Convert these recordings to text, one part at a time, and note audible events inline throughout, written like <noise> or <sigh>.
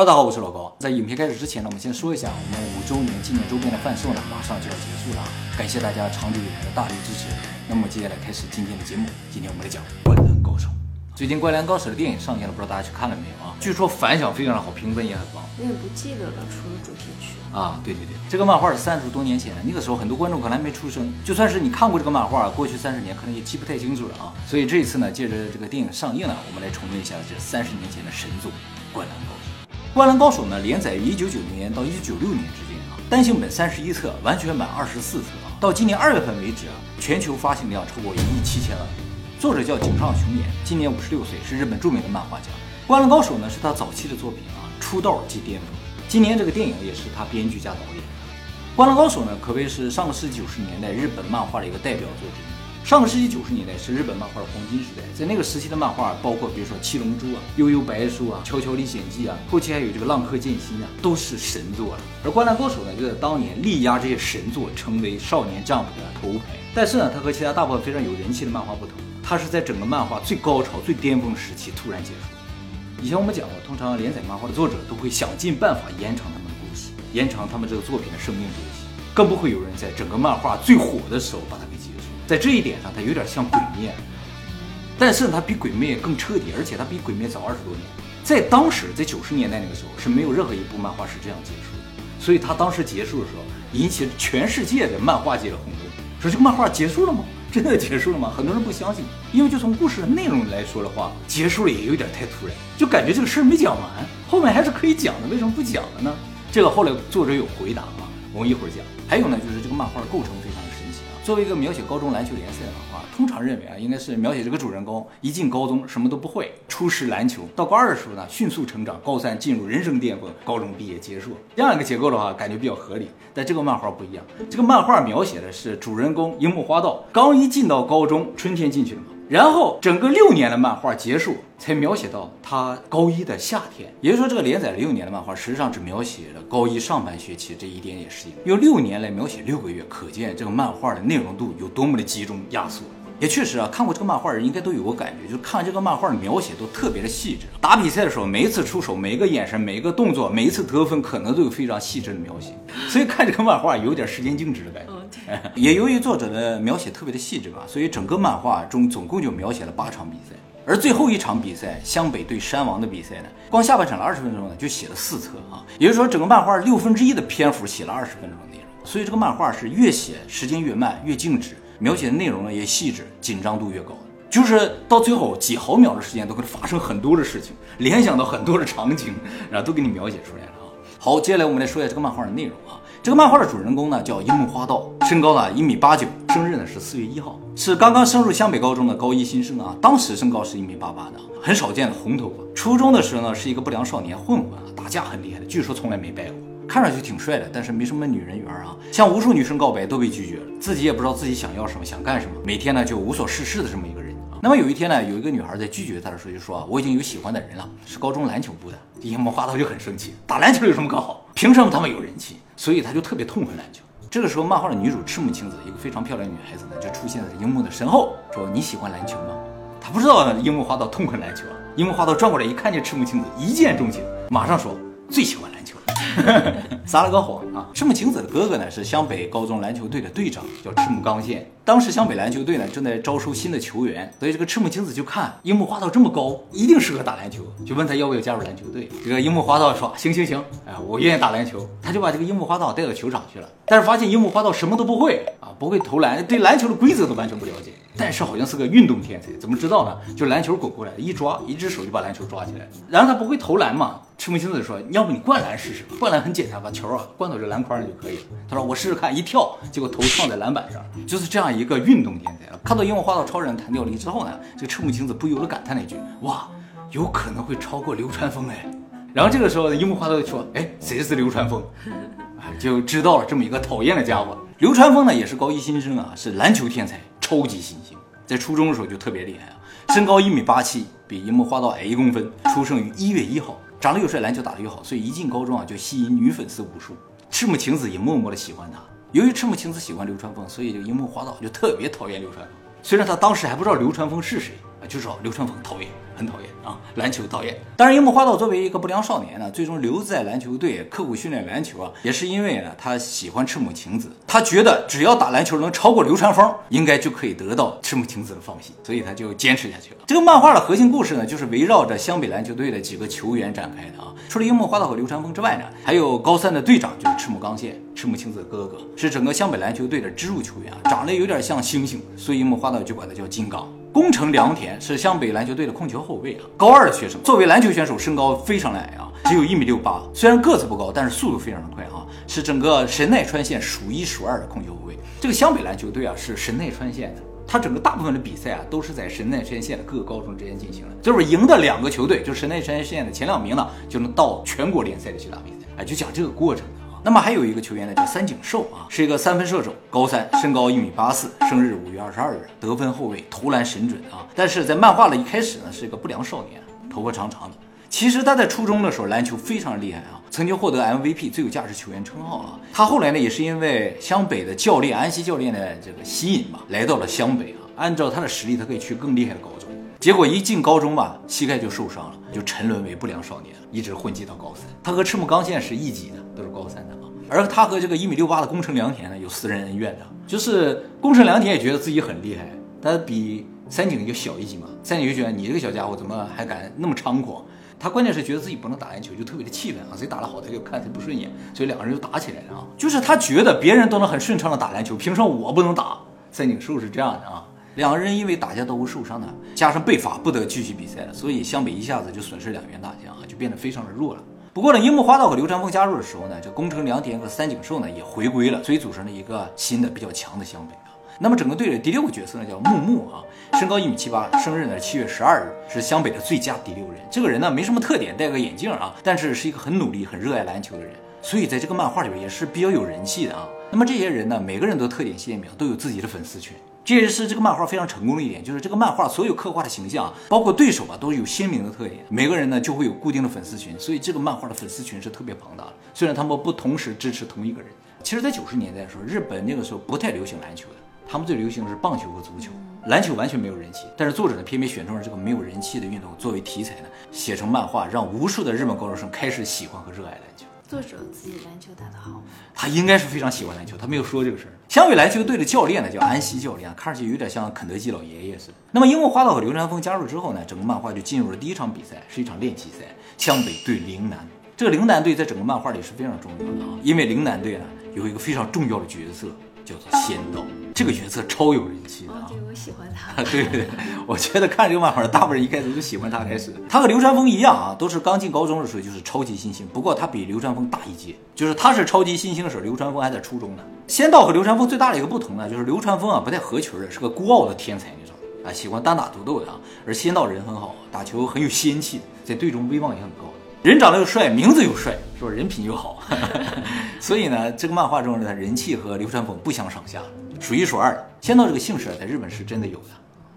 大家好，我是老高。在影片开始之前呢，我们先说一下，我们五周年纪念周边的贩售呢，马上就要结束了，感谢大家长久以来的大力支持。那么接下来开始今天的节目，今天我们来讲《灌篮高手》。最近《灌篮高手》的电影上映了，不知道大家去看了没有啊？据说反响非常的好，评分也很高。我也不记得了，除了主题曲。啊，对对对，这个漫画是三十多年前，那个时候很多观众可能还没出生，就算是你看过这个漫画，过去三十年可能也记不太清楚了啊。所以这一次呢，借着这个电影上映呢，我们来重温一下这三十年前的神作《灌篮高手》。《灌篮高手》呢，连载于一九九零年到一九九六年之间啊，单行本三十一册，完全版二十四册啊。到今年二月份为止啊，全球发行量超过一亿七千万。作者叫井上雄彦，今年五十六岁，是日本著名的漫画家。《灌篮高手》呢，是他早期的作品啊，出道即巅峰。今年这个电影也是他编剧加导演。《灌篮高手》呢，可谓是上个世纪九十年代日本漫画的一个代表作品。上个世纪九十年代是日本漫画的黄金时代，在那个时期的漫画，包括比如说《七龙珠》啊、《悠悠白书》啊、《悄悄历险记》啊，后期还有这个《浪客剑心》啊，都是神作了。而《灌篮高手》呢，就在当年力压这些神作，成为少年 Jump 的头牌。但是呢，它和其他大部分非常有人气的漫画不同，它是在整个漫画最高潮、最巅峰时期突然结束。以前我们讲过，通常连载漫画的作者都会想尽办法延长他们的故事，延长他们这个作品的生命周期，更不会有人在整个漫画最火的时候把它给结束。在这一点上，它有点像《鬼灭》，但是它比《鬼灭》更彻底，而且它比《鬼灭》早二十多年。在当时，在九十年代那个时候，是没有任何一部漫画是这样结束的。所以它当时结束的时候，引起了全世界的漫画界的轰动。说这个漫画结束了吗？<laughs> 真的结束了吗？很多人不相信，因为就从故事的内容来说的话，结束了也有点太突然，就感觉这个事儿没讲完，后面还是可以讲的，为什么不讲了呢？这个后来作者有回答啊，我们一会儿讲。还有呢，就是这个漫画的构成。作为一个描写高中篮球联赛的漫画，通常认为啊，应该是描写这个主人公一进高中什么都不会，初识篮球，到高二的时候呢，迅速成长，高三进入人生巅峰，高中毕业结束这样一个结构的话，感觉比较合理。但这个漫画不一样，这个漫画描写的是主人公樱木花道刚一进到高中，春天进去了嘛。然后整个六年的漫画结束，才描写到他高一的夏天。也就是说，这个连载了六年的漫画，实际上只描写了高一上半学期这一点点时间，用六年来描写六个月，可见这个漫画的内容度有多么的集中压缩。也确实啊，看过这个漫画人应该都有过感觉，就是看这个漫画的描写都特别的细致。打比赛的时候，每一次出手，每一个眼神，每一个动作，每一次得分，可能都有非常细致的描写。所以看这个漫画有点时间静止的感觉。也由于作者的描写特别的细致吧，所以整个漫画中总共就描写了八场比赛，而最后一场比赛湘北对山王的比赛呢，光下半场的二十分钟呢就写了四册啊，也就是说整个漫画六分之一的篇幅写了二十分钟的内容，所以这个漫画是越写时间越慢，越静止，描写的内容呢也细致，紧张度越高，就是到最后几毫秒的时间都会发生很多的事情，联想到很多的场景，然后都给你描写出来了啊。好，接下来我们来说一下这个漫画的内容啊。这个漫画的主人公呢叫樱木花道，身高呢一米八九，生日呢是四月一号，是刚刚升入湘北高中的高一新生啊。当时身高是一米八八的，很少见的红头发。初中的时候呢是一个不良少年混混啊，打架很厉害的，据说从来没败过。看上去挺帅的，但是没什么女人缘啊，向无数女生告白都被拒绝了，自己也不知道自己想要什么，想干什么，每天呢就无所事事的这么一个人啊。那么有一天呢，有一个女孩在拒绝他的时候就说：“我已经有喜欢的人了，是高中篮球部的。”樱木花道就很生气，打篮球有什么可好？凭什么他们有人气？所以他就特别痛恨篮球。这个时候，漫画的女主赤木晴子，一个非常漂亮的女孩子呢，就出现在樱木的身后，说：“你喜欢篮球吗？”他不知道樱木花道痛恨篮球啊。樱木花道转过来一看见赤木晴子，一见钟情，马上说：“最喜欢篮球。” <laughs> 撒了个谎啊！赤木晴子的哥哥呢是湘北高中篮球队的队长，叫赤木刚宪。当时湘北篮球队呢正在招收新的球员，所以这个赤木晴子就看樱木花道这么高，一定适合打篮球，就问他要不要加入篮球队。这个樱木花道说行行行，哎，我愿意打篮球。他就把这个樱木花道带到球场去了，但是发现樱木花道什么都不会啊，不会投篮，对篮球的规则都完全不了解。但是好像是个运动天才，怎么知道呢？就篮球滚过来，一抓，一只手就把篮球抓起来。然后他不会投篮嘛？赤木晴子说，要不你灌篮试试？灌篮很简单，把球啊灌到这篮筐上就可以了。他说我试试看，一跳，结果头撞在篮板上，就是这样一个运动天才。看到樱木花道超人弹跳力之后呢，这个赤木晴子不由得感叹了一句：哇，有可能会超过流川枫哎。然后这个时候，樱木花道就说：哎，谁是流川枫？啊，就知道了这么一个讨厌的家伙。流川枫呢也是高一新生啊，是篮球天才。超级新星，在初中的时候就特别厉害啊，身高一米八七，比樱木花道矮一公分，出生于一月一号，长得又帅，篮球打得又好，所以一进高中啊就吸引女粉丝无数。赤木晴子也默默的喜欢他。由于赤木晴子喜欢流川枫，所以就樱木花道就特别讨厌流川枫。虽然他当时还不知道流川枫是谁，就知道流川枫讨厌，很讨厌啊，篮球讨厌。当然，樱木花道作为一个不良少年呢，最终留在篮球队刻苦训练篮球啊，也是因为呢他喜欢赤木晴子，他觉得只要打篮球能超过流川枫，应该就可以得到赤木晴子的放心，所以他就坚持下去了。这个漫画的核心故事呢，就是围绕着湘北篮球队的几个球员展开的啊。除了樱木花道和流川枫之外呢，还有高三的队长就是赤木刚宪，赤木晴子的哥哥，是整个湘北篮球队的支柱球员啊，长得有点像猩猩，所以樱木花道就管他叫金刚。宫城良田是湘北篮球队的控球后卫啊，高二的学生，作为篮球选手，身高非常的矮啊，只有一米六八，虽然个子不高，但是速度非常的快啊，是整个神奈川县数一数二的控球后卫。这个湘北篮球队啊，是神奈川县的。他整个大部分的比赛啊，都是在神奈川县的各个高中之间进行的，就是赢的两个球队，就神奈川县的前两名呢，就能到全国联赛里去打比赛。哎，就讲这个过程。那么还有一个球员呢，叫三井寿啊，是一个三分射手，高三，身高一米八四，生日五月二十二日，得分后卫，投篮神准啊。但是在漫画的一开始呢，是一个不良少年，头发长长的。其实他在初中的时候篮球非常厉害啊，曾经获得 MVP 最有价值球员称号啊。他后来呢，也是因为湘北的教练安西教练的这个吸引吧，来到了湘北啊。按照他的实力，他可以去更厉害的高中。结果一进高中吧，膝盖就受伤了，就沉沦为不良少年，一直混迹到高三。他和赤木刚宪是一级的，都是高三的啊。而他和这个一米六八的宫城良田呢，有私人恩怨的，就是宫城良田也觉得自己很厉害，他比三井就小一级嘛。三井就觉得你这个小家伙怎么还敢那么猖狂？他关键是觉得自己不能打篮球，就特别的气愤啊！谁打得好，他就看谁不顺眼，所以两个人就打起来了啊！就是他觉得别人都能很顺畅的打篮球，凭什么我不能打？三井寿是这样的啊！两个人因为打架斗殴受伤的，加上被罚不得继续比赛了，所以湘北一下子就损失两员大将啊，就变得非常的弱了。不过呢，樱木花道和流川枫加入的时候呢，这宫城良田和三井寿呢也回归了，所以组成了一个新的比较强的湘北啊。那么整个队的第六个角色呢，叫木木啊，身高一米七八，生日呢七月十二日，是湘北的最佳第六人。这个人呢没什么特点，戴个眼镜啊，但是是一个很努力、很热爱篮球的人，所以在这个漫画里边也是比较有人气的啊。那么这些人呢，每个人都特点鲜明，都有自己的粉丝群，这也是这个漫画非常成功的一点，就是这个漫画所有刻画的形象，包括对手啊，都有鲜明的特点，每个人呢就会有固定的粉丝群，所以这个漫画的粉丝群是特别庞大的。虽然他们不同时支持同一个人，其实，在九十年代的时候，日本那个时候不太流行篮球的。他们最流行的是棒球和足球，篮球完全没有人气。但是作者呢，偏偏选中了这个没有人气的运动作为题材呢，写成漫画，让无数的日本高中生开始喜欢和热爱篮球。作者自己篮球打得好吗？他应该是非常喜欢篮球，他没有说这个事儿。湘北篮球队的教练呢叫安西教练，看上去有点像肯德基老爷爷似的。那么樱木花道和流川枫加入之后呢，整个漫画就进入了第一场比赛，是一场练习赛，湘北对陵南。这个陵南队在整个漫画里是非常重要的啊，因为陵南队呢有一个非常重要的角色。叫做仙道，这个角色超有人气的啊！对，我喜欢他。对 <laughs> 对对，我觉得看这个漫画大部分人一开始就喜欢他开始。他和流川枫一样啊，都是刚进高中的时候就是超级新星，不过他比流川枫大一届，就是他是超级新星的时候，流川枫还在初中呢。仙道和流川枫最大的一个不同呢，就是流川枫啊不太合群的，是个孤傲的天才那种啊，喜欢单打独斗的啊，而仙道人很好，打球很有仙气，在队中威望也很高。人长得又帅，名字又帅，是吧？人品又好，<laughs> 所以呢，这个漫画中的人气和流川枫不相上下，数一数二。仙道这个姓氏在日本是真的有的，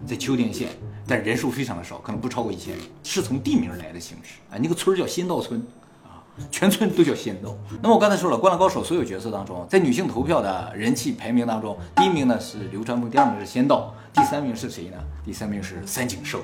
在秋田县，但人数非常的少，可能不超过一千人，是从地名来的姓氏啊。那个村叫仙道村啊，全村都叫仙道。那么我刚才说了，《灌篮高手》所有角色当中，在女性投票的人气排名当中，第一名呢是流川枫，第二名是仙道，第三名是谁呢？第三名是三井寿。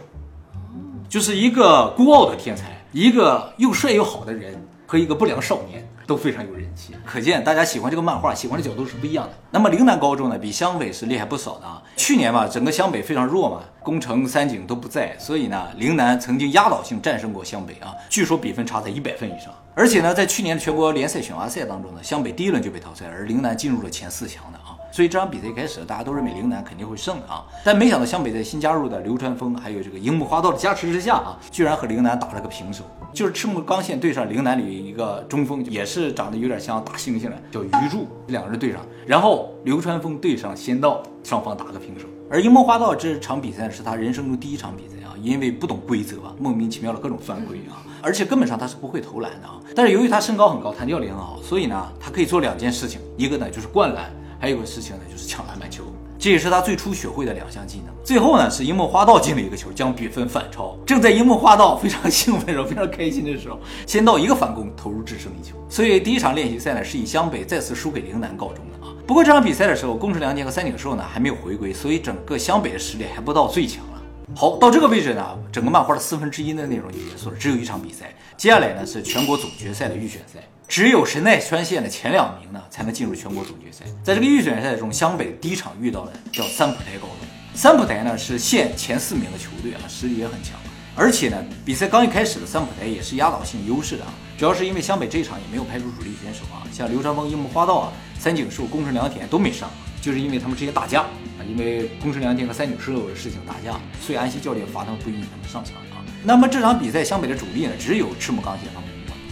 就是一个孤傲的天才，一个又帅又好的人，和一个不良少年都非常有人气，可见大家喜欢这个漫画，喜欢的角度是不一样的。那么陵南高中呢，比湘北是厉害不少的啊。去年吧，整个湘北非常弱嘛，宫城、三井都不在，所以呢，陵南曾经压倒性战胜过湘北啊，据说比分差在一百分以上。而且呢，在去年的全国联赛选拔赛当中呢，湘北第一轮就被淘汰，而陵南进入了前四强的啊。所以这场比赛一开始，大家都认为陵南肯定会胜啊，但没想到湘北在新加入的流川枫还有这个樱木花道的加持之下啊，居然和陵南打了个平手。就是赤木刚宪对上陵南里一个中锋，也是长得有点像大猩猩的，叫鱼柱，两个人对上，然后流川枫对上仙道，双方打个平手。而樱木花道这场比赛是他人生中第一场比赛啊，因为不懂规则啊，莫名其妙的各种犯规啊，而且根本上他是不会投篮的啊。但是由于他身高很高，弹跳力很好，所以呢，他可以做两件事情，一个呢就是灌篮。还有个事情呢，就是抢篮板球，这也是他最初学会的两项技能。最后呢，是樱木花道进了一个球，将比分反超。正在樱木花道非常兴奋，非常开心的时候，仙道一个反攻投入制胜一球。所以第一场练习赛呢，是以湘北再次输给陵南告终的啊。不过这场比赛的时候，宫城良田和三井寿呢还没有回归，所以整个湘北的实力还不到最强了。好，到这个位置呢，整个漫画的四分之一的内容就结束了，只有一场比赛。接下来呢是全国总决赛的预选赛，只有神奈川县的前两名呢才能进入全国总决赛。在这个预选赛中，湘北第一场遇到的叫三浦台高中。三浦台呢是县前四名的球队啊，实力也很强。而且呢，比赛刚一开始的三浦台也是压倒性优势的啊，主要是因为湘北这一场也没有派出主力选手啊，像流川枫、樱木花道啊、三井寿、宫城良田都没上，就是因为他们直接打架啊，因为宫城良田和三井寿的事情打架，所以安西教练罚他们不允许他们上场啊。那么这场比赛湘北的主力呢，只有赤木刚宪他们，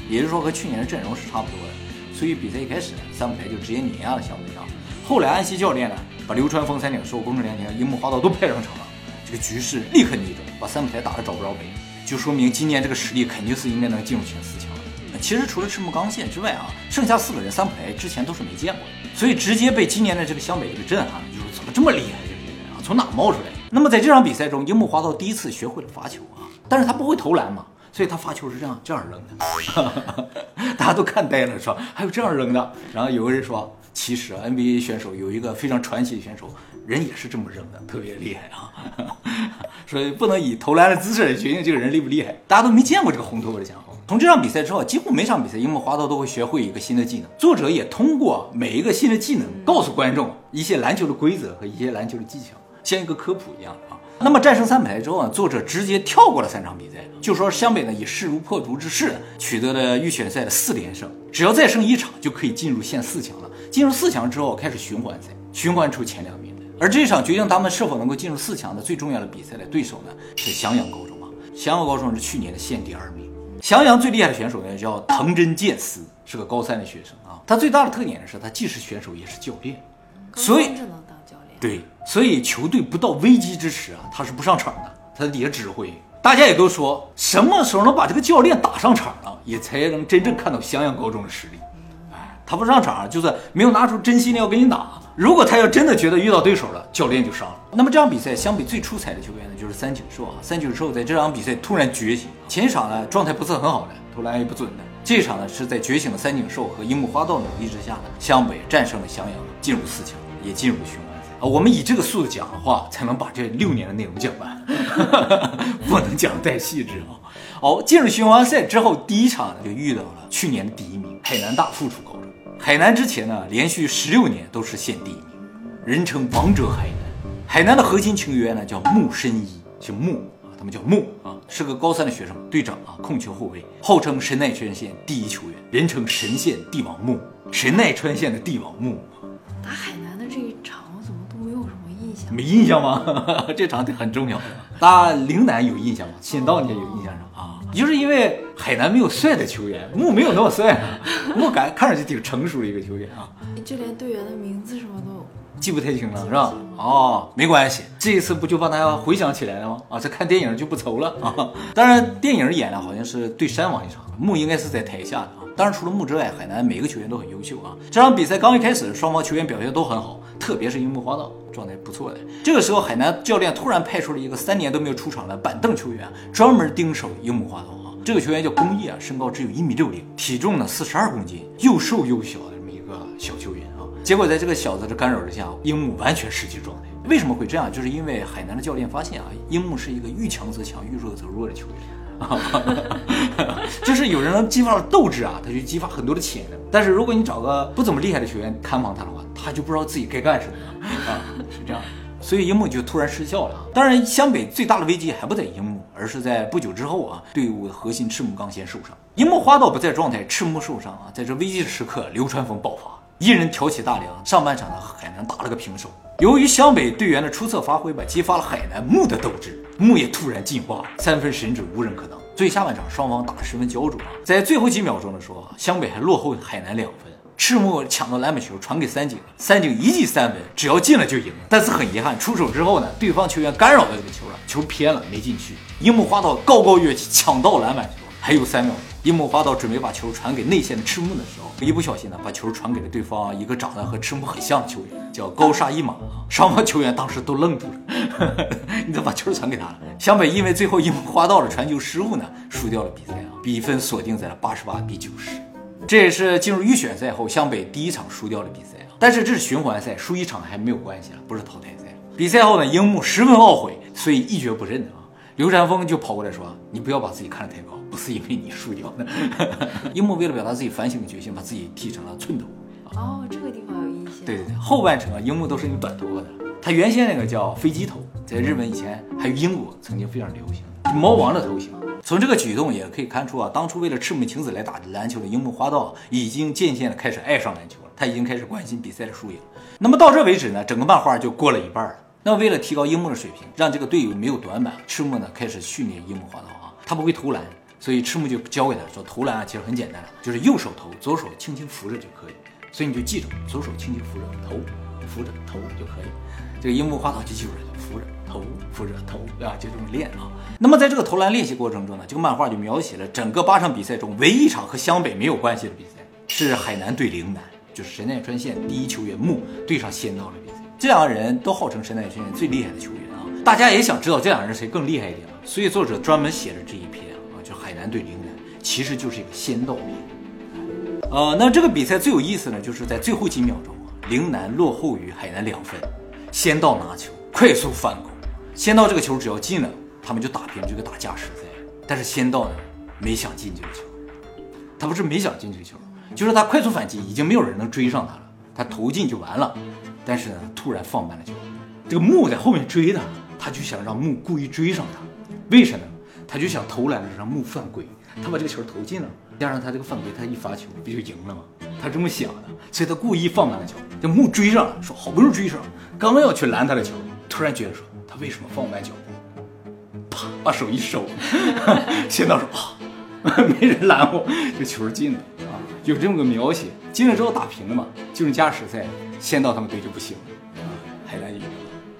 也就是说和去年的阵容是差不多的，所以比赛一开始三浦台就直接碾压了湘北啊。后来安西教练呢，把流川枫、三井寿、宫城良田、樱木花道都派上场了。这个局势立刻逆转，把三浦台打得找不着北，就说明今年这个实力肯定是应该能进入前四强。其实除了赤木刚宪之外啊，剩下四个人三浦台之前都是没见过的，所以直接被今年的这个湘北给震撼了，就是怎么这么厉害这些人啊，从哪冒出来的？那么在这场比赛中，樱木花道第一次学会了罚球啊，但是他不会投篮嘛，所以他发球是这样这样扔的，<laughs> 大家都看呆了，说还有这样扔的。然后有个人说，其实 NBA 选手有一个非常传奇的选手。人也是这么扔的，特别厉害啊！<laughs> 所以不能以投篮的姿势来决定这个人厉不厉害。大家都没见过这个红头发的家伙。从这场比赛之后，几乎每场比赛樱木花道都会学会一个新的技能。作者也通过每一个新的技能，告诉观众一些篮球的规则和一些篮球的技巧，像一个科普一样啊。那么战胜三排之后啊，作者直接跳过了三场比赛，就说湘北呢以势如破竹之势取得了预选赛的四连胜，只要再胜一场就可以进入县四强了。进入四强之后开始循环赛，循环出前两名。而这场决定他们是否能够进入四强的最重要的比赛的对手呢，是襄阳高中啊。襄阳高中是去年的县第二名。襄阳最厉害的选手呢叫藤真健司，是个高三的学生啊。他最大的特点呢是他既是选手也是教练，所以只能当教练。对，所以球队不到危机之时啊，他是不上场的，他在底下指挥。大家也都说，什么时候能把这个教练打上场了，也才能真正看到襄阳高中的实力。哎，他不上场，就是没有拿出真心的要跟你打。如果他要真的觉得遇到对手了，教练就上了。那么这场比赛相比最出彩的球员呢，就是三井寿啊。三井寿在这场比赛突然觉醒，前一场呢状态不是很好的，投篮也不准的。这一场呢是在觉醒的三井寿和樱木花道努力之下呢，湘北战胜了襄阳，进入四强，也进入了雄。啊我们以这个速度讲的话，才能把这六年的内容讲完，<laughs> 不能讲太细致啊。好，进入循环赛之后，第一场呢就遇到了去年的第一名海南大附属高中。海南之前呢，连续十六年都是县第一名，人称王者海南。海南的核心球员呢叫木申一，姓木啊，他们叫木啊，是个高三的学生，队长啊，控球后卫，号称神奈川县第一球员，人称神县帝王木，神奈川县的帝王木。打海没印象吗？<laughs> 这场很重要。打陵南有印象吗？仙道你也有印象是吧？啊，就是因为海南没有帅的球员，木没有那么帅，木感看上去挺成熟的一个球员啊。就连队员的名字什么都记不太清了，是吧？哦，没关系，这一次不就帮大家回想起来了吗？啊，这看电影就不愁了啊。当然，电影演的好像是对山王一场，木应该是在台下的啊。当然，除了木之外，海南每个球员都很优秀啊。这场比赛刚一开始，双方球员表现都很好，特别是樱木花道状态不错的。这个时候，海南教练突然派出了一个三年都没有出场的板凳球员，专门盯守樱木花道啊。这个球员叫宫野啊，身高只有一米六零，体重呢四十二公斤，又瘦又小的这么一个小球员。结果在这个小子的干扰之下，樱木完全失去状态。为什么会这样？就是因为海南的教练发现啊，樱木是一个遇强则强，遇弱则弱的球员。<laughs> 就是有人能激发斗志啊，他就激发很多的潜能。但是如果你找个不怎么厉害的球员看防他的话，他就不知道自己该干什么啊，是这样。所以樱木就突然失效了。当然，湘北最大的危机还不在樱木，而是在不久之后啊，队伍的核心赤木刚宪受伤，樱木花道不在状态，赤木受伤啊，在这危机的时刻，流川枫爆发，一人挑起大梁，上半场呢海南打了个平手。由于湘北队员的出色发挥吧，激发了海南木的斗志，木也突然进化，三分神准，无人可挡。所以下半场双方打得十分焦灼，在最后几秒钟的时候，湘北还落后海南两分。赤木抢到篮板球传给三井，三井一记三分，只要进了就赢。但是很遗憾，出手之后呢，对方球员干扰到这个球了，球偏了没进去。樱木花道高高跃起抢到篮板球，还有三秒钟，樱木花道准备把球传给内线的赤木的时候，一不小心呢，把球传给了对方一个长得和赤木很像的球员，叫高沙一马。双方球员当时都愣住了，<laughs> 你怎么把球传给他了？湘北因为最后樱木花道的传球失误呢，输掉了比赛啊，比分锁定在了八十八比九十。这也是进入预选赛后湘北第一场输掉的比赛啊。但是这是循环赛，输一场还没有关系了，不是淘汰赛。比赛后呢，樱木十分懊悔，所以一蹶不振啊。刘禅峰就跑过来说：“你不要把自己看得太高，不是因为你输掉的。<laughs> ”樱木为了表达自己反省的决心，把自己剃成了寸头。哦，这个地方有印象。对对对，后半程啊，樱木都是用短头发的。他原先那个叫飞机头，在日本以前还有英国曾经非常流行猫王的头型。从这个举动也可以看出啊，当初为了赤木晴子来打篮球的樱木花道，已经渐渐的开始爱上篮球了。他已经开始关心比赛的输赢。那么到这为止呢，整个漫画就过了一半了。那为了提高樱木的水平，让这个队友没有短板，赤木呢开始训练樱木花道啊。他不会投篮，所以赤木就教给他说，投篮啊其实很简单，就是右手投，左手轻轻扶着就可以。所以你就记住，左手轻轻扶着投，扶着投就可以。这个樱木花道就记住了，扶着投，扶着投啊，就这么练啊。那么在这个投篮练习过程中呢，这个漫画就描写了整个八场比赛中唯一一场和湘北没有关系的比赛，是海南对陵南，就是神奈川县第一球员木对上仙道的比赛。这两个人都号称神奈川最厉害的球员啊，大家也想知道这两个人谁更厉害一点，所以作者专门写了这一篇啊，就海南对陵南，其实就是一个仙道篇。呃，那这个比赛最有意思呢，就是在最后几秒钟啊，陵南落后于海南两分，仙道拿球快速反攻，仙道这个球只要进了，他们就打平这个打加时赛。但是仙道呢，没想进这个球，他不是没想进这个球，就是他快速反击，已经没有人能追上他了，他投进就完了。但是呢，突然放慢了球，这个木在后面追他，他就想让木故意追上他，为什么呢？他就想投篮的时候让木犯规，他把这个球投进了，加上他这个犯规，他一罚球不就赢了吗？他这么想的，所以他故意放慢了球。这木追上了，说好不容易追上，刚刚要去拦他的球，突然觉得说他为什么放慢脚步？啪，把手一收，仙道说啊，没人拦我，这球进了，有这么个描写。进了之后打平了嘛，进入加时赛。仙道他们队就不行了，啊，海南赢了，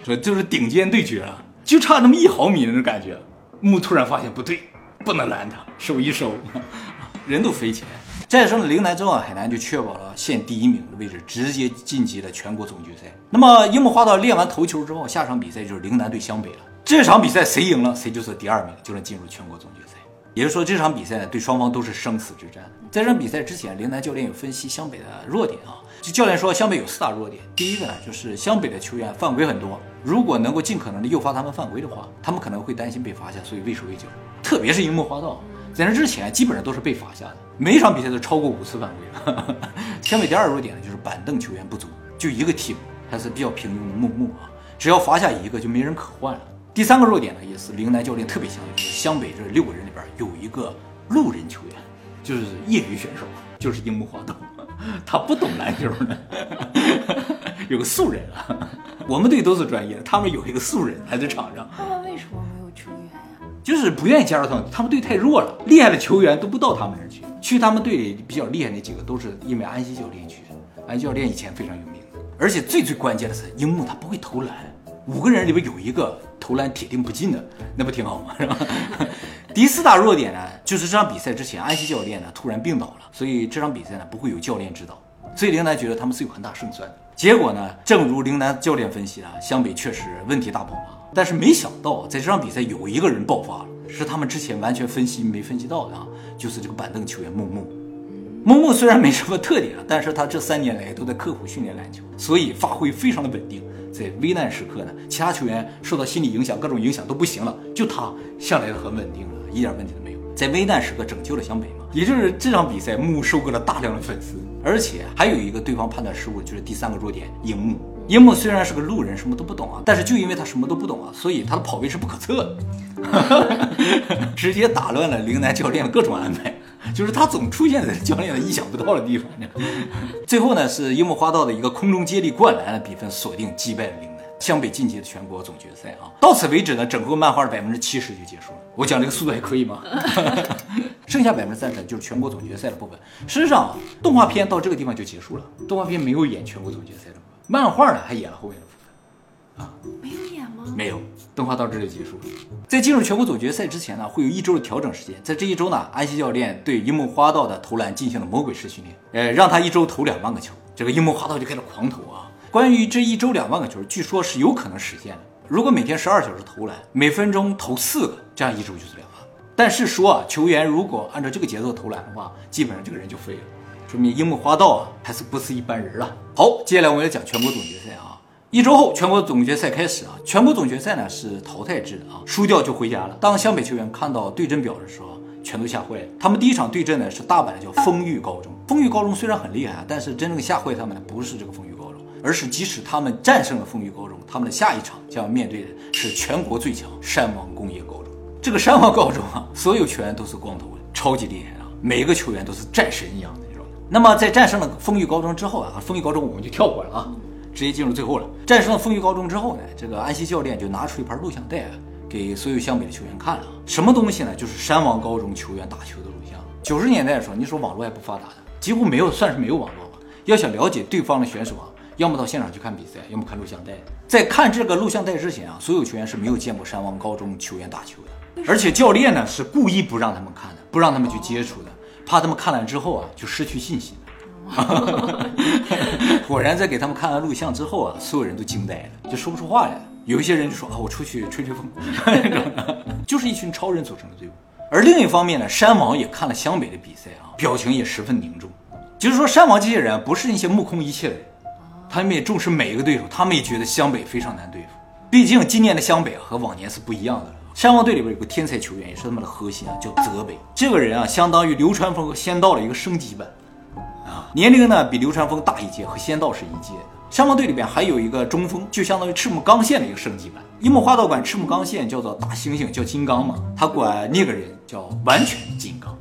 说就是顶尖对决啊，就差那么一毫米那种感觉。木突然发现不对，不能拦他，手一收，<laughs> 人都飞起来。战胜了陵南之后，海南就确保了县第一名的位置，直接晋级了全国总决赛。那么樱木花道练完头球之后，下场比赛就是陵南对湘北了。这场比赛谁赢了，谁就是第二名，就能进入全国总决赛。也就是说，这场比赛呢，对双方都是生死之战。在这场比赛之前，陵南教练有分析湘北的弱点啊。就教练说，湘北有四大弱点。第一个呢，就是湘北的球员犯规很多，如果能够尽可能的诱发他们犯规的话，他们可能会担心被罚下，所以畏手畏脚。特别是樱木花道，在那之前基本上都是被罚下的，每一场比赛都超过五次犯规。<laughs> 湘北第二弱点呢，就是板凳球员不足，就一个替补，还是比较平庸的木木啊，只要罚下一个就没人可换了。第三个弱点呢，也是陵南教练特别强调，湘北这六个人里边有一个路人球员，就是业余选手，就是樱木花道。<laughs> 他不懂篮球呢，<laughs> 有个素人啊。我们队都是专业的，他们有一个素人还在场上。他们为什么没有球员呀？就是不愿意加入他们，他们队太弱了，厉害的球员都不到他们那儿去。去他们队里比较厉害那几个，都是因为安西教练去的。安西教练以前非常有名，而且最最关键的是，樱木他不会投篮。五个人里边有一个投篮铁定不进的，那不挺好吗？<laughs> 是吧？第四大弱点呢，就是这场比赛之前，安西教练呢突然病倒了，所以这场比赛呢不会有教练指导，所以陵南觉得他们是有很大胜算的。结果呢，正如陵南教练分析啊，湘北确实问题大爆发，但是没想到在这场比赛有一个人爆发了，是他们之前完全分析没分析到的啊，就是这个板凳球员木木。木木虽然没什么特点，但是他这三年来都在刻苦训练篮球，所以发挥非常的稳定。在危难时刻呢，其他球员受到心理影响，各种影响都不行了，就他向来很稳定了，一点问题都没有。在危难时刻拯救了湘北嘛，也就是这场比赛，木收割了大量的粉丝，而且还有一个对方判断失误，就是第三个弱点，樱木。樱木虽然是个路人，什么都不懂啊，但是就因为他什么都不懂啊，所以他的跑位是不可测的，<laughs> 直接打乱了陵南教练的各种安排。就是他总出现在教练的意想不到的地方。<laughs> 最后呢，是樱木花道的一个空中接力灌篮的比分锁定击败了陵南，湘北晋级了全国总决赛啊。到此为止呢，整个漫画的百分之七十就结束了。我讲这个速度还可以吗？<laughs> 剩下百分之三十就是全国总决赛的部分。事实上，动画片到这个地方就结束了。动画片没有演全国总决赛的部分，漫画呢还演了后面的啊？没有演吗？没有。动画到这就结束了。在进入全国总决赛之前呢，会有一周的调整时间。在这一周呢，安西教练对樱木花道的投篮进行了魔鬼式训练，呃，让他一周投两万个球。这个樱木花道就开始狂投啊。关于这一周两万个球，据说是有可能实现的。如果每天十二小时投篮，每分钟投四个，这样一周就是两万。但是说啊，球员如果按照这个节奏投篮的话，基本上这个人就废了。说明樱木花道啊还是不是一般人啊。好，接下来我们要讲全国总决赛啊。一周后，全国总决赛开始啊。全国总决赛呢是淘汰制的啊，输掉就回家了。当湘北球员看到对阵表的时候，全都吓坏了。他们第一场对阵呢是大阪的叫丰裕高中。丰裕高中虽然很厉害啊，但是真正吓坏他们的不是这个丰裕高中，而是即使他们战胜了丰裕高中，他们的下一场将要面对的是全国最强山王工业高中。这个山王高中啊，所有球员都是光头的，超级厉害啊，每个球员都是战神一样的那种。那么在战胜了丰裕高中之后啊，丰裕高中我们就跳过了啊。直接进入最后了。战胜了丰裕高中之后呢，这个安西教练就拿出一盘录像带啊，给所有湘北的球员看了。什么东西呢？就是山王高中球员打球的录像。九十年代的时候，你说网络还不发达的，几乎没有，算是没有网络吧。要想了解对方的选手啊，要么到现场去看比赛，要么看录像带。在看这个录像带之前啊，所有球员是没有见过山王高中球员打球的，而且教练呢是故意不让他们看的，不让他们去接触的，怕他们看了之后啊就失去信心。<laughs> 果然，在给他们看完录像之后啊，所有人都惊呆了，就说不出话来了。有一些人就说啊，我出去吹吹风，<laughs> 就是一群超人组成的队伍。而另一方面呢，山王也看了湘北的比赛啊，表情也十分凝重。就是说，山王这些人不是那些目空一切的人，他们也重视每一个对手，他们也觉得湘北非常难对付。毕竟今年的湘北和往年是不一样的。山王队里边有个天才球员，也是他们的核心啊，叫泽北。这个人啊，相当于流川枫和仙道的一个升级版。年龄呢比流川枫大一届，和仙道是一届。山王队里边还有一个中锋，就相当于赤木刚宪的一个升级版。樱木花道管赤木刚宪叫做大猩猩，叫金刚嘛，他管那个人叫完全金刚，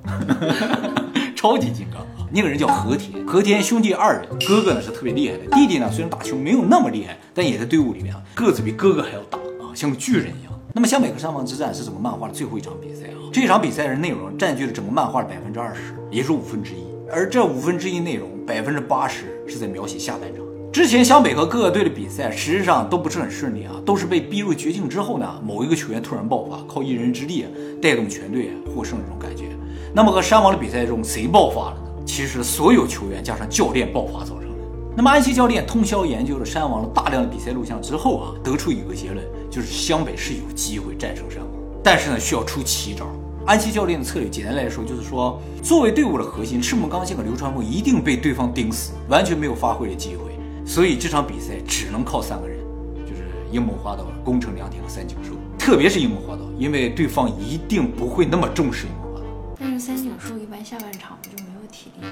<laughs> 超级金刚啊。那个人叫和田，和田兄弟二人，哥哥呢是特别厉害的，弟弟呢虽然打球没有那么厉害，但也在队伍里面啊，个子比哥哥还要大啊，像个巨人一样。那么湘北和山王之战是整个漫画的最后一场比赛啊，这场比赛的内容占据了整个漫画的百分之二十，也是五分之一。而这五分之一内容，百分之八十是在描写下半场。之前湘北和各个队的比赛，实际上都不是很顺利啊，都是被逼入绝境之后呢，某一个球员突然爆发，靠一人之力带动全队获胜这种感觉。那么和山王的比赛中，谁爆发了呢？其实所有球员加上教练爆发造成的。那么安西教练通宵研究了山王的大量的比赛录像之后啊，得出一个结论，就是湘北是有机会战胜山王，但是呢，需要出奇招。安西教练的策略，简单来说就是说，作为队伍的核心，赤木刚宪和流川枫一定被对方盯死，完全没有发挥的机会。所以这场比赛只能靠三个人，就是樱木花道、宫城良田和三井寿。特别是樱木花道，因为对方一定不会那么重视樱木花道。但是三井寿一般下半场就没有体力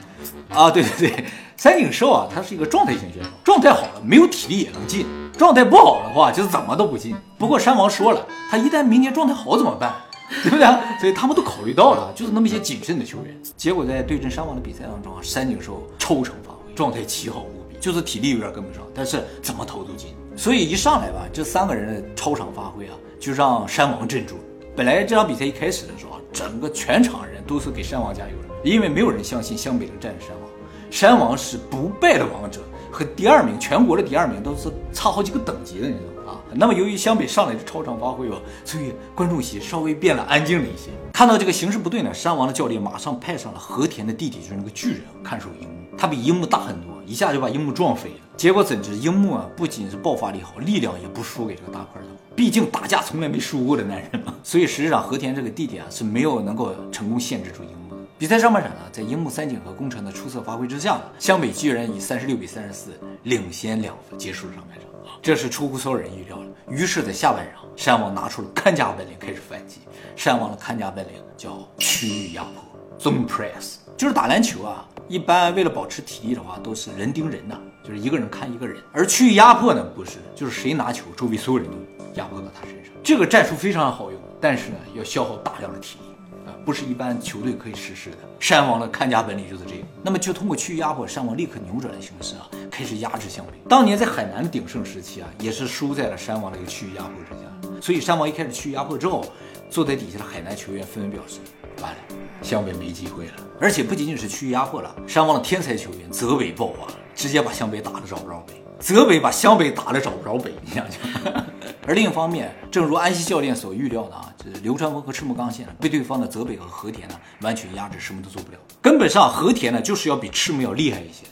啊？对对对，三井寿啊，他是一个状态型选手，状态好了没有体力也能进，状态不好的话就是怎么都不进。不过山王说了，他一旦明年状态好怎么办？<laughs> 对不对？所以他们都考虑到了，就是那么一些谨慎的球员。结果在对阵山王的比赛当中啊，山井寿超常发挥，状态奇好无比，就是体力有点跟不上，但是怎么投都进。所以一上来吧，这三个人的超常发挥啊，就让山王镇住了。本来这场比赛一开始的时候啊，整个全场人都是给山王加油的，因为没有人相信湘北能战胜山王。山王是不败的王者，和第二名全国的第二名都是差好几个等级的，你知道？那么由于湘北上来的超常发挥哦，所以观众席稍微变了安静了一些。看到这个形势不对呢，山王的教练马上派上了和田的弟弟，就是那个巨人看守樱木。他比樱木大很多，一下就把樱木撞飞了。结果怎知樱木啊，不仅是爆发力好，力量也不输给这个大块头。毕竟打架从来没输过的男人嘛。所以实际上和田这个弟弟啊是没有能够成功限制住樱木。比赛上半场呢，在樱木、三井和宫城的出色发挥之下，湘北居然以三十六比三十四领先两分结束了上半场。这是出乎所有人意料的。于是，在下半场，山王拿出了看家本领，开始反击。山王的看家本领叫区域压迫 （zone press），就是打篮球啊。一般为了保持体力的话，都是人盯人呐，就是一个人看一个人。而区域压迫呢，不是，就是谁拿球，周围所有人都压迫到他身上。这个战术非常好用，但是呢，要消耗大量的体力啊。不是一般球队可以实施的。山王的看家本领就是这个。那么就通过区域压迫，山王立刻扭转了形势啊，开始压制湘北。当年在海南鼎盛时期啊，也是输在了山王的一个区域压迫之下。所以山王一开始区域压迫之后，坐在底下的海南球员纷纷表示：完了，湘北没机会了。而且不仅仅是区域压迫了，山王的天才球员泽北爆发，直接把湘北打得找不着北。泽北把湘北打得找不着北，你想想。<laughs> 而另一方面，正如安西教练所预料的啊，这流川枫和赤木刚宪被对方的泽北和和田呢完全压制，什么都做不了。根本上和田呢就是要比赤木要厉害一些。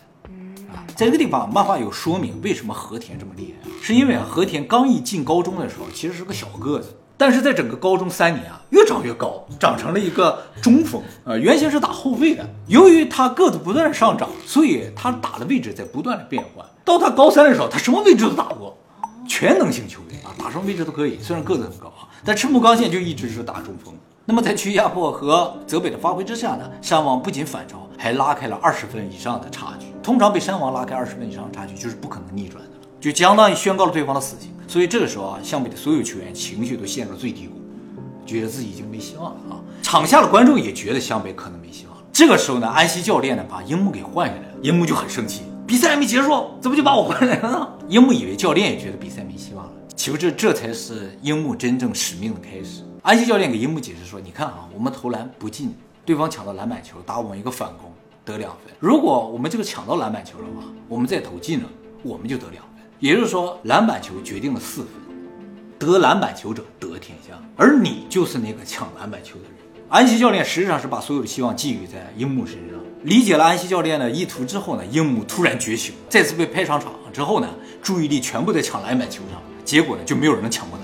在这个地方，漫画有说明为什么和田这么厉害，是因为啊和田刚一进高中的时候其实是个小个子，但是在整个高中三年啊，越长越高，长成了一个中锋。呃，原先是打后卫的，由于他个子不断上涨，所以他打的位置在不断的变换。到他高三的时候，他什么位置都打过，全能型球员啊，打什么位置都可以。虽然个子很高啊，但赤木刚宪就一直是打中锋。那么在屈亚破和泽北的发挥之下呢，山王不仅反超，还拉开了二十分以上的差距。通常被山王拉开二十分以上的差距，就是不可能逆转的了，就相当于宣告了对方的死刑。所以这个时候啊，湘北的所有球员情绪都陷入最低谷，觉得自己已经没希望了啊。场下的观众也觉得湘北可能没希望了。这个时候呢，安西教练呢把樱木给换下来了，樱木就很生气，比赛还没结束，怎么就把我换来了呢？樱木以为教练也觉得比赛没希望了，岂不知这才是樱木真正使命的开始。安西教练给樱木解释说：“你看啊，我们投篮不进，对方抢到篮板球，打我们一个反攻得两分。如果我们这个抢到篮板球的话，我们再投进了，我们就得两分。也就是说，篮板球决定了四分，得篮板球者得天下，而你就是那个抢篮板球的人。”安西教练实际上是把所有的希望寄予在樱木身上。理解了安西教练的意图之后呢，樱木突然觉醒，再次被派上场之后呢，注意力全部在抢篮板球上，结果呢，就没有人能抢过他。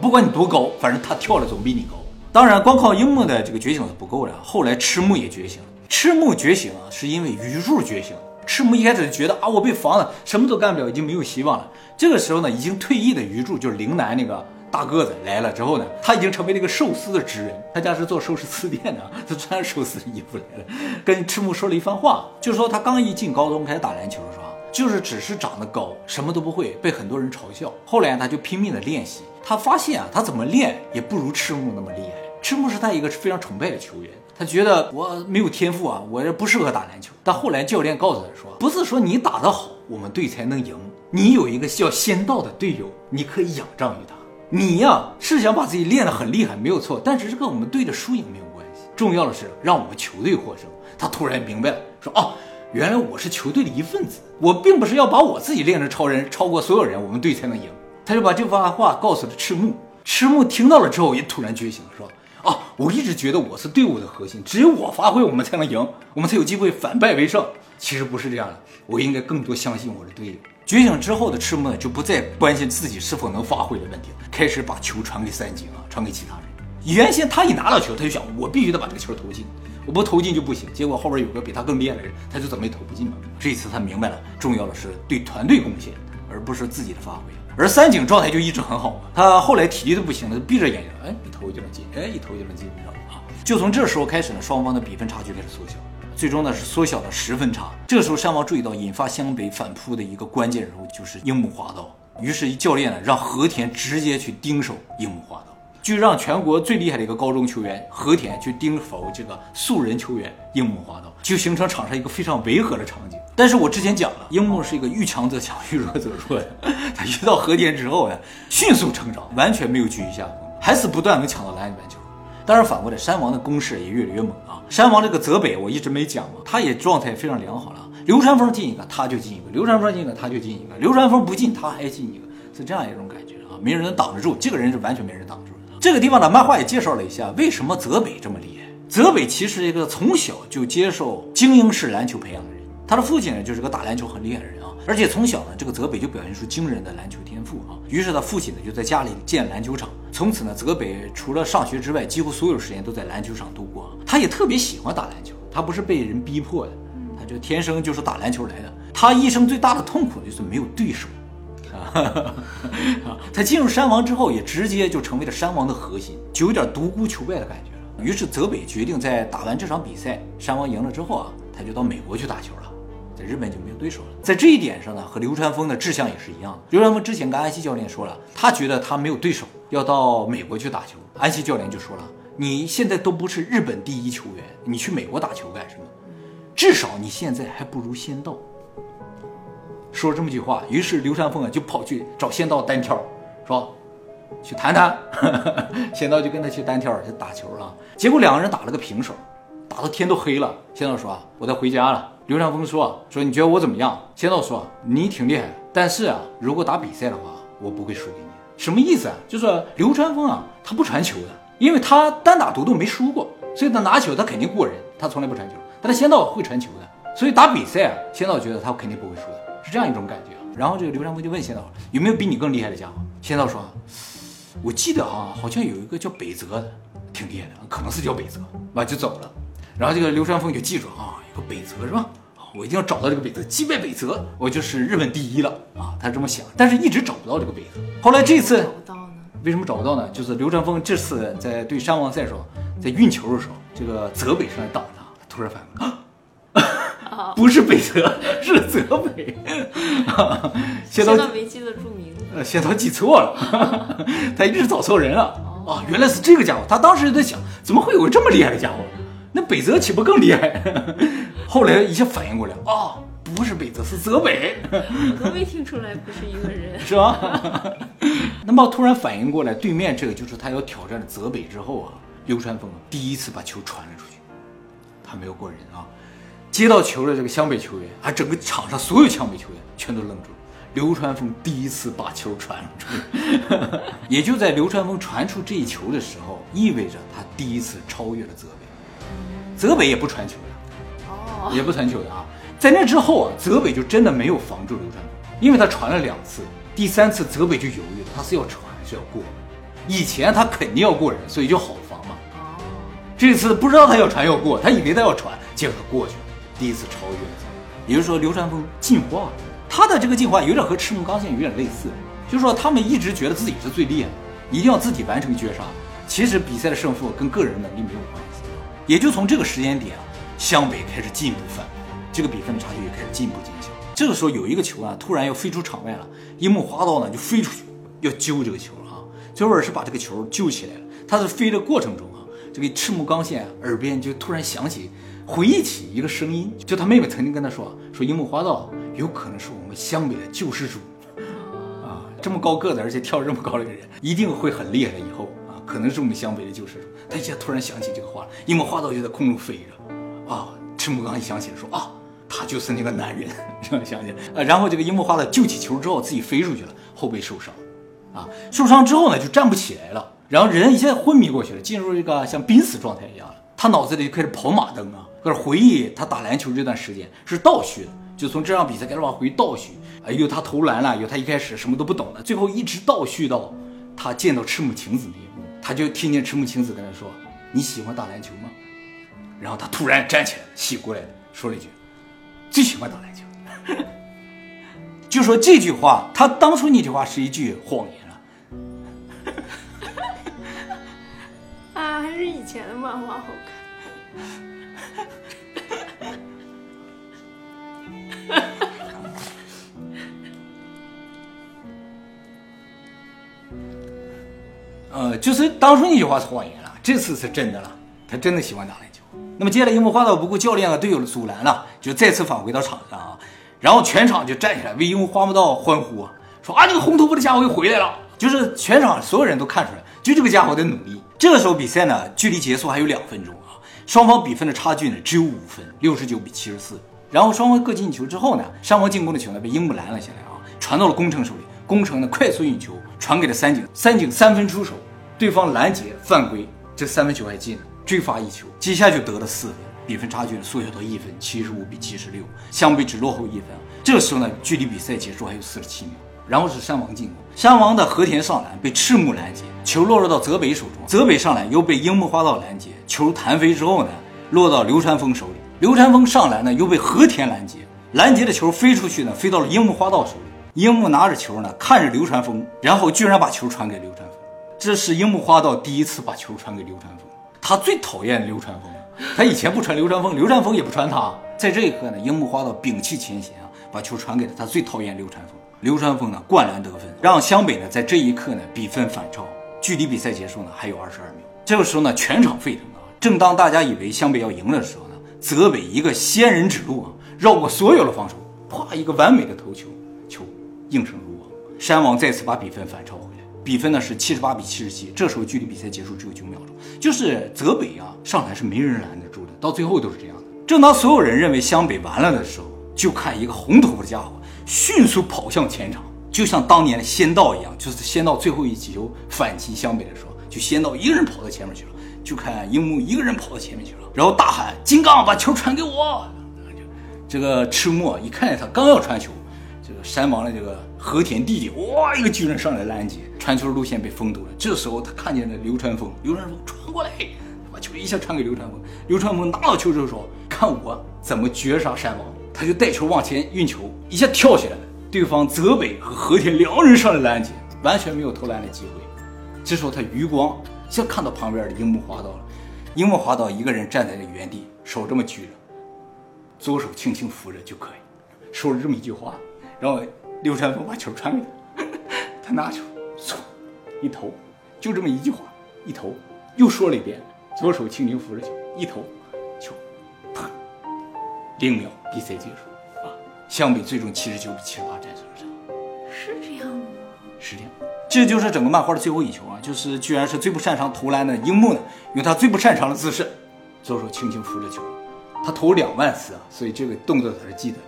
不管你多高，反正他跳的总比你高。当然，光靠樱木的这个觉醒是不够的。后来赤木也觉醒了。赤木觉醒啊，是因为鱼柱觉醒。赤木一开始觉得啊，我被防了，什么都干不了，已经没有希望了。这个时候呢，已经退役的鱼柱就是陵南那个大个子来了之后呢，他已经成为了一个寿司的职人。他家是做寿司店的，他穿着寿司的衣服来了，跟赤木说了一番话，就说他刚一进高中开始打篮球的时候，就是只是长得高，什么都不会，被很多人嘲笑。后来他就拼命的练习。他发现啊，他怎么练也不如赤木那么厉害。赤木是他一个非常崇拜的球员，他觉得我没有天赋啊，我这不适合打篮球。但后来教练告诉他说，不是说你打得好，我们队才能赢。你有一个叫仙道的队友，你可以仰仗于他。你呀是想把自己练得很厉害，没有错，但是跟我们队的输赢没有关系。重要的是让我们球队获胜。他突然明白了，说哦，原来我是球队的一份子，我并不是要把我自己练成超人，超过所有人，我们队才能赢。他就把这番话告诉了赤木，赤木听到了之后也突然觉醒了，说：“啊，我一直觉得我是队伍的核心，只有我发挥，我们才能赢，我们才有机会反败为胜。其实不是这样的，我应该更多相信我的队友。”觉醒之后的赤木呢，就不再关心自己是否能发挥的问题，开始把球传给三井啊，传给其他人。原先他一拿到球，他就想，我必须得把这个球投进，我不投进就不行。结果后边有个比他更厉害的人，他就怎么也投不进嘛。这一次他明白了，重要的是对团队贡献，而不是自己的发挥。而三井状态就一直很好嘛，他后来体力都不行了，闭着眼睛，哎，一投就能进，哎，一投就能进，你知道吗？就从这时候开始呢，双方的比分差距开始缩小，最终呢是缩小了十分差。这时候，山王注意到引发湘北反扑的一个关键人物就是樱木花道，于是教练呢让和田直接去盯守樱木花道。就让全国最厉害的一个高中球员和田去盯守这个素人球员樱木花道，就形成场上一个非常违和的场景。但是我之前讲了，樱木是一个遇强则强，遇弱则弱的。他遇到和田之后呢，迅速成长，完全没有居于下风，还是不断能抢到篮板球。当然反过来，山王的攻势也越来越猛啊。山王这个泽北我一直没讲嘛，他也状态非常良好了。流川枫进一个他就进一个，流川枫进一个他就进一个，流川枫不进他还进一个，是这样一种感觉啊，没人能挡得住。这个人是完全没人挡得住。这个地方的漫画也介绍了一下，为什么泽北这么厉害。泽北其实一个从小就接受精英式篮球培养的人，他的父亲呢就是个打篮球很厉害的人啊，而且从小呢这个泽北就表现出惊人的篮球天赋啊。于是他父亲呢就在家里建篮球场，从此呢泽北除了上学之外，几乎所有时间都在篮球场度过。他也特别喜欢打篮球，他不是被人逼迫的，他就天生就是打篮球来的。他一生最大的痛苦就是没有对手。<laughs> 啊，他进入山王之后，也直接就成为了山王的核心，就有点独孤求败的感觉了。于是泽北决定在打完这场比赛，山王赢了之后啊，他就到美国去打球了，在日本就没有对手了。在这一点上呢，和流川枫的志向也是一样的。流川枫之前跟安西教练说了，他觉得他没有对手，要到美国去打球。安西教练就说了，你现在都不是日本第一球员，你去美国打球干什么？至少你现在还不如仙道。说了这么句话，于是流川枫啊就跑去找仙道单挑，说去谈谈。<laughs> 仙道就跟他去单挑，去打球啊。结果两个人打了个平手，打到天都黑了。仙道说：“我得回家了。”流川枫说：“说你觉得我怎么样？”仙道说：“你挺厉害，但是啊，如果打比赛的话，我不会输给你。什么意思啊？就是流川枫啊，他不传球的，因为他单打独斗没输过，所以他拿球他肯定过人，他从来不传球。但他仙道会传球的，所以打比赛啊，仙道觉得他肯定不会输的。是这样一种感觉，然后这个流川枫就问仙道有没有比你更厉害的家伙？仙道说，我记得啊，好像有一个叫北泽的，挺厉害的，可能是叫北泽，完就走了。然后这个流川枫就记住啊，有个北泽是吧？我一定要找到这个北泽，击败北泽，我就是日本第一了啊！他这么想，但是一直找不到这个北泽。后来这次找不到呢？为什么找不到呢？就是流川枫这次在对山王赛的时候，在运球的时候，这个泽北上来挡他，他突然反应不是北泽，是泽北。谢刀现在没记得住名字。呃，谢刀记错了，<laughs> 他一直找错人了啊！原来是这个家伙，他当时就在想，怎么会有个这么厉害的家伙？那北泽岂不更厉害？<laughs> 后来一下反应过来，哦，不是北泽，是泽北，<laughs> 我都没听出来不是一个人。是吧？那么突然反应过来，对面这个就是他要挑战的泽北之后啊，流川枫第一次把球传了出去，他没有过人啊。接到球的这个湘北球员，啊，整个场上所有湘北球员全都愣住了。流川枫第一次把球传了出去，<laughs> 也就在流川枫传出这一球的时候，意味着他第一次超越了泽北。泽北也不传球的，哦，也不传球的啊。在那之后啊，泽北就真的没有防住流川枫，因为他传了两次，第三次泽北就犹豫了，他是要传还是要过？以前他肯定要过人，所以就好防嘛。哦，这次不知道他要传要过，他以为他要传，结果他过去了，第一次超越了。也就是说，流川枫进化了，他的这个进化有点和赤木刚宪有点类似，就是说他们一直觉得自己是最厉害的，一定要自己完成绝杀。其实比赛的胜负跟个人能力没有关系。也就从这个时间点啊，湘北开始进一步反，这个比分差距也开始进一步减小。这个时候有一个球啊，突然要飞出场外了，樱木花道呢就飞出去要揪这个球啊，最后是把这个球救起来了。他在飞的过程中啊，这个赤木刚宪耳边就突然响起，回忆起一个声音，就他妹妹曾经跟他说，说樱木花道有可能是我们湘北的救世主。啊，这么高个子而且跳这么高的一个人，一定会很厉害的以后啊，可能是我们湘北的救世主。他一下突然想起这个话，樱木花道就在空中飞着，啊，赤木刚一想起来说啊，他就是那个男人，<laughs> 这样想起来，呃，然后这个樱木花道救起球之后自己飞出去了，后背受伤，啊，受伤之后呢就站不起来了，然后人一下昏迷过去了，进入一个像濒死状态一样了，他脑子里就开始跑马灯啊，就是回忆他打篮球这段时间是倒叙的，就从这场比赛开始往回倒叙，啊，有他投篮了，有他一开始什么都不懂的，最后一直倒叙到他见到赤木晴子那一幕。他就听见赤木晴子跟他说：“你喜欢打篮球吗？”然后他突然站起来，醒过来，说了一句：“最喜欢打篮球。<laughs> ”就说这句话，他当初那句话是一句谎言了。啊，还是以前的漫画好看。<laughs> 呃，就是当初那句话是谎言了，这次是真的了，他真的喜欢打篮球。那么接下来樱木花道不顾教练和队友的阻拦了，就再次返回到场上啊，然后全场就站起来为樱木花道欢呼啊，说啊这个红头发的家伙又回来了，就是全场所有人都看出来，就这个家伙的努力。这个时候比赛呢，距离结束还有两分钟啊，双方比分的差距呢只有五分，六十九比七十四。然后双方各进球之后呢，山王进攻的球呢被樱木拦了下来啊，传到了宫城手里。宫城呢快速运球传给了三井，三井三分出手，对方拦截犯规，这三分球还进了，追罚一球，接下就得了四分，比分差距缩小到一分，七十五比七十六，湘北只落后一分。这时候呢，距离比赛结束还有四十七秒，然后是山王进攻，山王的和田上篮被赤木拦截，球落入到泽北手中，泽北上篮又被樱木花道拦截，球弹飞之后呢，落到流川枫手里，流川枫上篮呢又被和田拦截，拦截的球飞出去呢，飞到了樱木花道手里。樱木拿着球呢，看着流川枫，然后居然把球传给流川枫。这是樱木花道第一次把球传给流川枫。他最讨厌流川枫，他以前不传流川枫，流川枫也不传他。在这一刻呢，樱木花道摒弃前嫌啊，把球传给了他最讨厌流川枫。流川枫呢，灌篮得分，让湘北呢在这一刻呢比分反超，距离比赛结束呢还有二十二秒。这个时候呢，全场沸腾啊！正当大家以为湘北要赢了的时候呢，泽北一个仙人指路啊，绕过所有的防守，啪一个完美的头球，球应声入网。山王再次把比分反超回来，比分呢是七十八比七十七。这时候距离比赛结束只有九秒钟，就是泽北啊上来是没人拦得住的，到最后都是这样的。正当所有人认为湘北完了的时候，就看一个红头发的家伙迅速跑向前场，就像当年的仙道一样，就是仙道最后一击球反击湘北的时候，就仙道一个人跑到前面去了，就看樱木一个人跑到前面去了，然后大喊：“金刚，把球传给我！”这个赤木一看见他刚要传球，这个山王的这个和田弟弟，哇，一个巨人上来拦截，传球路线被封堵了。这时候他看见了流川枫，流川枫传过来，把球一下传给流川枫。流川枫拿到球之后说：“看我怎么绝杀山王。”他就带球往前运球，一下跳起来了。对方泽北和和田两人上来拦截，完全没有投篮的机会。这时候他余光一下看到旁边的樱木花道了，樱木花道一个人站在那原地，手这么举着，左手轻轻扶着就可以，说了这么一句话。然后流川枫把球传给他，<laughs> 他拿球，嗖，一投，就这么一句话，一投，又说了一遍，左手轻轻扶着球，一投，球，啪，零秒，比赛结束啊！湘北最终七十九比七十八战胜了山王，是这样的吗？是这样。这就是整个漫画的最后一球啊！就是居然是最不擅长投篮的樱木呢，用他最不擅长的姿势，左手轻轻扶着球，他投两万次啊，所以这个动作他是记得，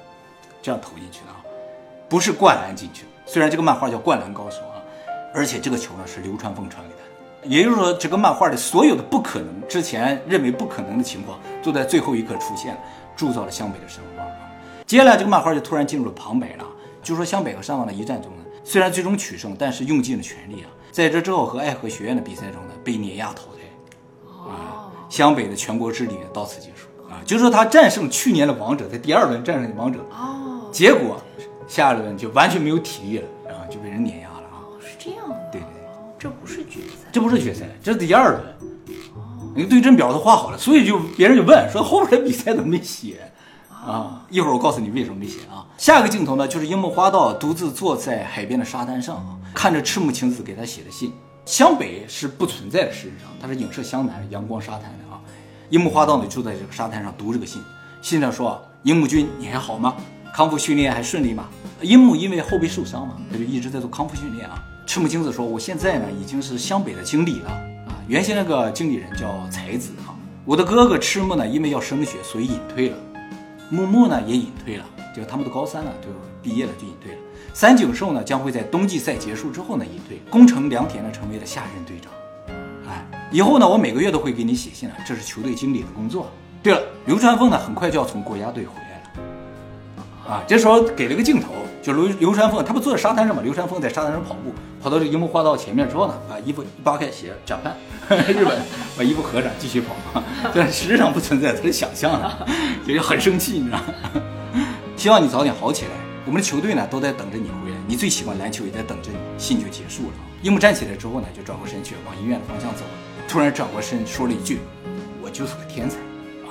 这样投进去的啊。不是灌篮进去，虽然这个漫画叫《灌篮高手》啊，而且这个球呢是流川枫传给他的，也就是说，这个漫画的所有的不可能，之前认为不可能的情况，都在最后一刻出现了，铸造了湘北的神话。接下来，这个漫画就突然进入了旁白了，就说湘北和山王的一战中，虽然最终取胜，但是用尽了全力啊，在这之后和爱河学院的比赛中呢，被碾压淘汰，啊，湘北的全国之旅到此结束啊，就是说他战胜去年的王者，在第二轮战胜王者，哦，结果。下一轮就完全没有体力了，然后就被人碾压了啊！是这样的，对对对，这不是决赛，这不是决赛，这是第二轮。哦，那个对阵表都画好了，所以就别人就问说后边的比赛怎么没写啊？一会儿我告诉你为什么没写啊。下一个镜头呢，就是樱木花道独自坐在海边的沙滩上啊，看着赤木晴子给他写的信。湘北是不存在的事实上，它是影射湘南阳光沙滩的啊。樱木花道呢就在这个沙滩上读这个信，信上说：“樱木君，你还好吗？”康复训练还顺利吗？樱木因为后背受伤嘛，他就一直在做康复训练啊。赤木晴子说：“我现在呢已经是湘北的经理了啊，原先那个经理人叫才子啊。我的哥哥赤木呢，因为要升学，所以隐退了。木木呢也隐退了，就他们都高三了，就毕业了就隐退了。三井寿呢将会在冬季赛结束之后呢隐退。宫城良田呢成为了下任队长。哎，以后呢我每个月都会给你写信了，这是球队经理的工作。对了，流川枫呢很快就要从国家队回来了。”啊，这时候给了个镜头，就刘流川枫，他不坐在沙滩上嘛？流川枫在沙滩上跑步，跑到这樱木花道前面之后呢，把衣服扒开，写“假扮 <laughs> 日本”，把衣服合上，继续跑。<laughs> 但实际上不存在，他是想象的，就很生气，你知道吗？<laughs> 希望你早点好起来。我们的球队呢，都在等着你回来。你最喜欢篮球，也在等着你。信就结束了。樱木站起来之后呢，就转过身去往医院的方向走。突然转过身说了一句：“我就是个天才。”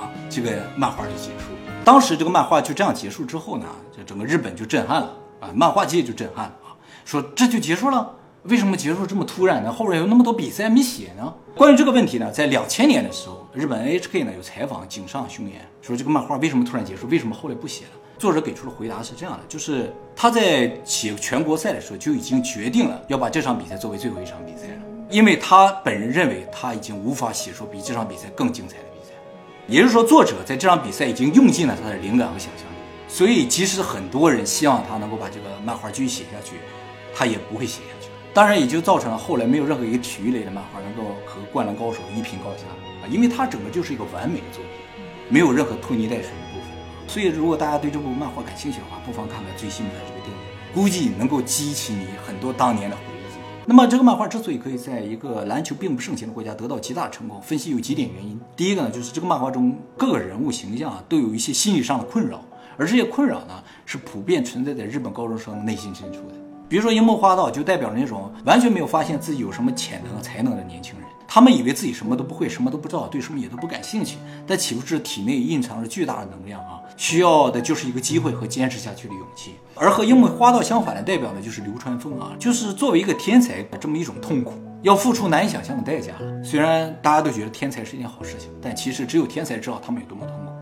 啊，这个漫画就结束。当时这个漫画就这样结束之后呢，就整个日本就震撼了啊，漫画界就震撼了啊，说这就结束了？为什么结束这么突然呢？后边有那么多比赛没写呢？关于这个问题呢，在两千年的时候，日本 NHK 呢有采访井上雄彦，说这个漫画为什么突然结束？为什么后来不写了？作者给出的回答是这样的，就是他在写全国赛的时候就已经决定了要把这场比赛作为最后一场比赛了，因为他本人认为他已经无法写出比这场比赛更精彩的比赛。也就是说，作者在这场比赛已经用尽了他的灵感和想象力，所以即使很多人希望他能够把这个漫画继续写下去，他也不会写下去。当然，也就造成了后来没有任何一个体育类的漫画能够和《灌篮高手》一拼高下啊，因为它整个就是一个完美的作品，没有任何拖泥带水的部分。所以，如果大家对这部漫画感兴趣的话，不妨看看最新的这个电影，估计能够激起你很多当年的回忆。那么这个漫画之所以可以在一个篮球并不盛行的国家得到极大成功，分析有几点原因。第一个呢，就是这个漫画中各个人物形象啊都有一些心理上的困扰，而这些困扰呢是普遍存在在日本高中生内心深处的。比如说樱木花道就代表了那种完全没有发现自己有什么潜能和才能的年轻人，他们以为自己什么都不会，什么都不知道，对什么也都不感兴趣，但岂不是体内蕴藏着巨大的能量啊？需要的就是一个机会和坚持下去的勇气，而和樱木花道相反的代表的就是流川枫啊，就是作为一个天才的这么一种痛苦，要付出难以想象的代价。虽然大家都觉得天才是一件好事情，但其实只有天才知道他们有多么痛苦。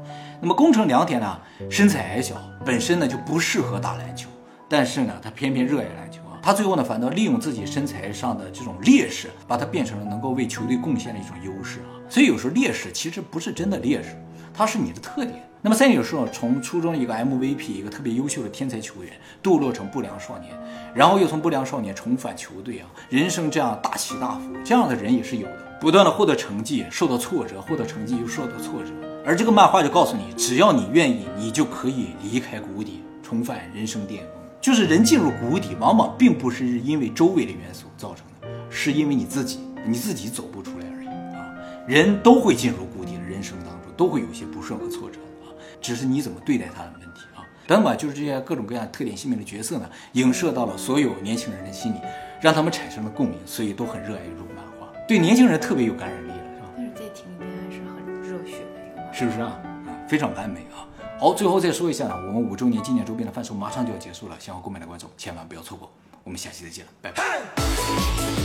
那么宫城良田呢，身材矮小，本身呢就不适合打篮球，但是呢他偏偏热爱篮球啊，他最后呢反倒利用自己身材上的这种劣势，把它变成了能够为球队贡献的一种优势。啊。所以有时候劣势其实不是真的劣势，它是你的特点。那么三井寿从初中一个 MVP，一个特别优秀的天才球员，堕落成不良少年，然后又从不良少年重返球队啊，人生这样大起大伏，这样的人也是有的，不断的获得成绩，受到挫折，获得成绩又受到挫折，而这个漫画就告诉你，只要你愿意，你就可以离开谷底，重返人生巅峰。就是人进入谷底，往往并不是因为周围的元素造成的，是因为你自己你自己走不出来而已啊。人都会进入谷底的人生当中，都会有些不顺和挫折啊，只是你怎么对待它的问题啊。等吧就是这些各种各样特点鲜明的角色呢，影射到了所有年轻人的心里，让他们产生了共鸣，所以都很热爱这种漫画，对年轻人特别有感染力是不是啊？非常完美啊！好，最后再说一下，我们五周年纪念周边的贩售马上就要结束了，想要购买的观众千万不要错过。我们下期再见了，拜拜。